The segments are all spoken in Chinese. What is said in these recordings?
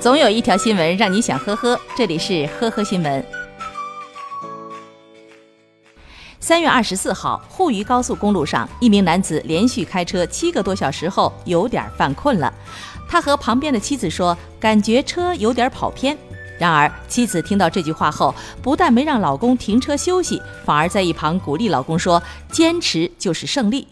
总有一条新闻让你想呵呵，这里是呵呵新闻。三月二十四号，沪渝高速公路上，一名男子连续开车七个多小时后，有点犯困了。他和旁边的妻子说，感觉车有点跑偏。然而，妻子听到这句话后，不但没让老公停车休息，反而在一旁鼓励老公说：“坚持就是胜利。”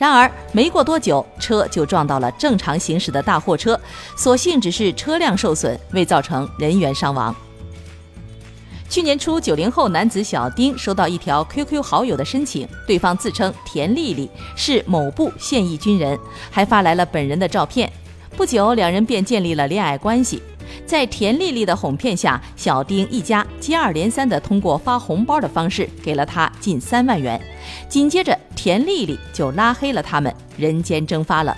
然而，没过多久，车就撞到了正常行驶的大货车，所幸只是车辆受损，未造成人员伤亡。去年初，九零后男子小丁收到一条 QQ 好友的申请，对方自称田丽丽，是某部现役军人，还发来了本人的照片。不久，两人便建立了恋爱关系。在田丽丽的哄骗下，小丁一家接二连三地通过发红包的方式给了她近三万元。紧接着，田丽丽就拉黑了他们，人间蒸发了。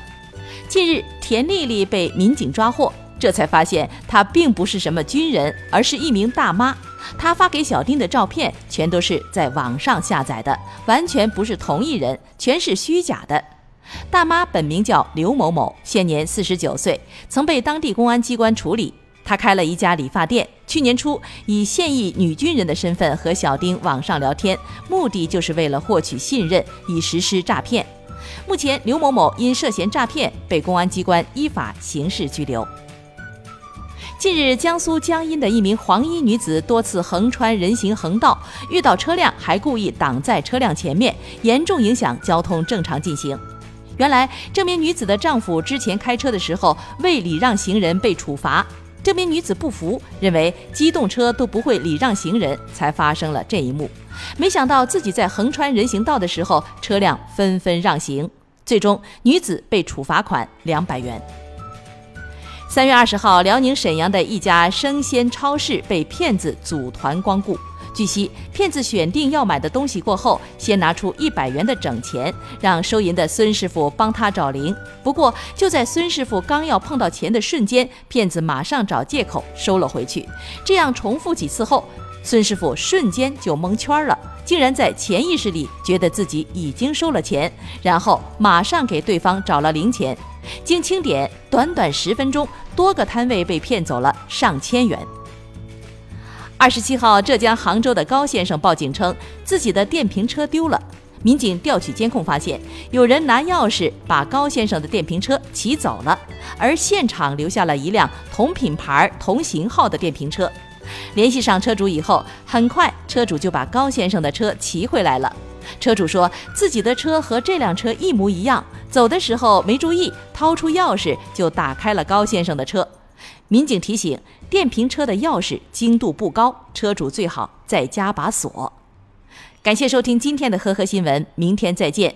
近日，田丽丽被民警抓获，这才发现她并不是什么军人，而是一名大妈。她发给小丁的照片全都是在网上下载的，完全不是同一人，全是虚假的。大妈本名叫刘某某，现年四十九岁，曾被当地公安机关处理。她开了一家理发店，去年初以现役女军人的身份和小丁网上聊天，目的就是为了获取信任，以实施诈骗。目前，刘某某因涉嫌诈骗被公安机关依法刑事拘留。近日，江苏江阴的一名黄衣女子多次横穿人行横道，遇到车辆还故意挡在车辆前面，严重影响交通正常进行。原来，这名女子的丈夫之前开车的时候未礼让行人被处罚。这名女子不服，认为机动车都不会礼让行人，才发生了这一幕。没想到自己在横穿人行道的时候，车辆纷纷让行，最终女子被处罚款两百元。三月二十号，辽宁沈阳的一家生鲜超市被骗子组团光顾。据悉，骗子选定要买的东西过后，先拿出一百元的整钱，让收银的孙师傅帮他找零。不过，就在孙师傅刚要碰到钱的瞬间，骗子马上找借口收了回去。这样重复几次后，孙师傅瞬间就蒙圈了，竟然在潜意识里觉得自己已经收了钱，然后马上给对方找了零钱。经清点，短短十分钟，多个摊位被骗走了上千元。二十七号，浙江杭州的高先生报警称自己的电瓶车丢了。民警调取监控发现，有人拿钥匙把高先生的电瓶车骑走了，而现场留下了一辆同品牌、同型号的电瓶车。联系上车主以后，很快车主就把高先生的车骑回来了。车主说自己的车和这辆车一模一样，走的时候没注意，掏出钥匙就打开了高先生的车。民警提醒：电瓶车的钥匙精度不高，车主最好再加把锁。感谢收听今天的呵呵新闻，明天再见。